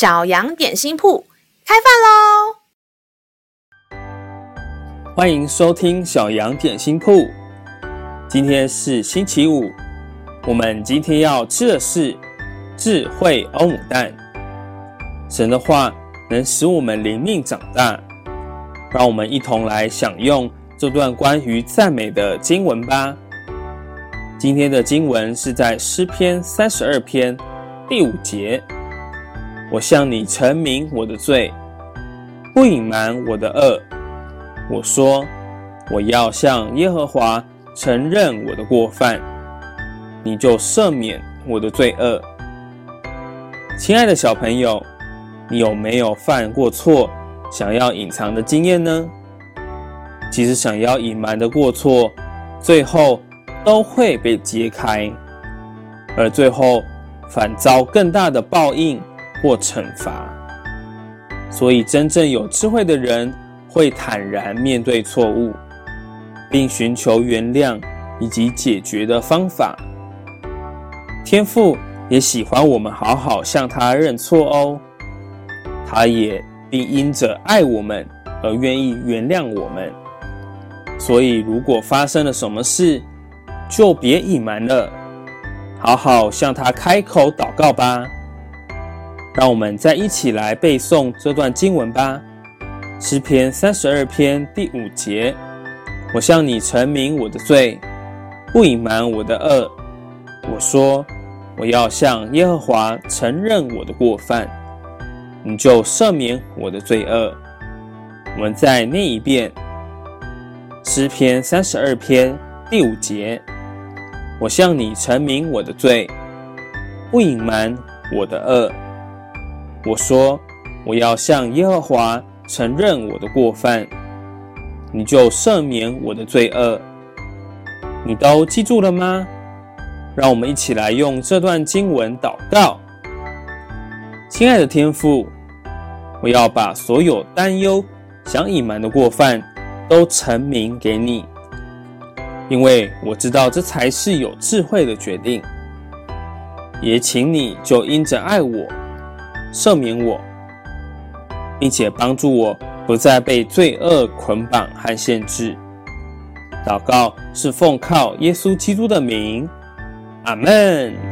小羊点心铺开饭喽！欢迎收听小羊点心铺。今天是星期五，我们今天要吃的是智慧欧姆蛋。神的话能使我们灵命长大，让我们一同来享用这段关于赞美的经文吧。今天的经文是在诗篇三十二篇第五节。我向你陈明我的罪，不隐瞒我的恶。我说，我要向耶和华承认我的过犯，你就赦免我的罪恶。亲爱的小朋友，你有没有犯过错，想要隐藏的经验呢？其实想要隐瞒的过错，最后都会被揭开，而最后反遭更大的报应。或惩罚，所以真正有智慧的人会坦然面对错误，并寻求原谅以及解决的方法。天父也喜欢我们好好向他认错哦，他也并因着爱我们而愿意原谅我们。所以，如果发生了什么事，就别隐瞒了，好好向他开口祷告吧。让我们再一起来背诵这段经文吧，《诗篇》三十二篇第五节：我向你陈明我的罪，不隐瞒我的恶。我说，我要向耶和华承认我的过犯，你就赦免我的罪恶。我们再念一遍，《诗篇》三十二篇第五节：我向你陈明我的罪，不隐瞒我的恶。我说：“我要向耶和华承认我的过犯，你就赦免我的罪恶。你都记住了吗？让我们一起来用这段经文祷告。亲爱的天父，我要把所有担忧、想隐瞒的过犯都陈明给你，因为我知道这才是有智慧的决定。也请你就因着爱我。”赦免我，并且帮助我不再被罪恶捆绑和限制。祷告是奉靠耶稣基督的名，阿门。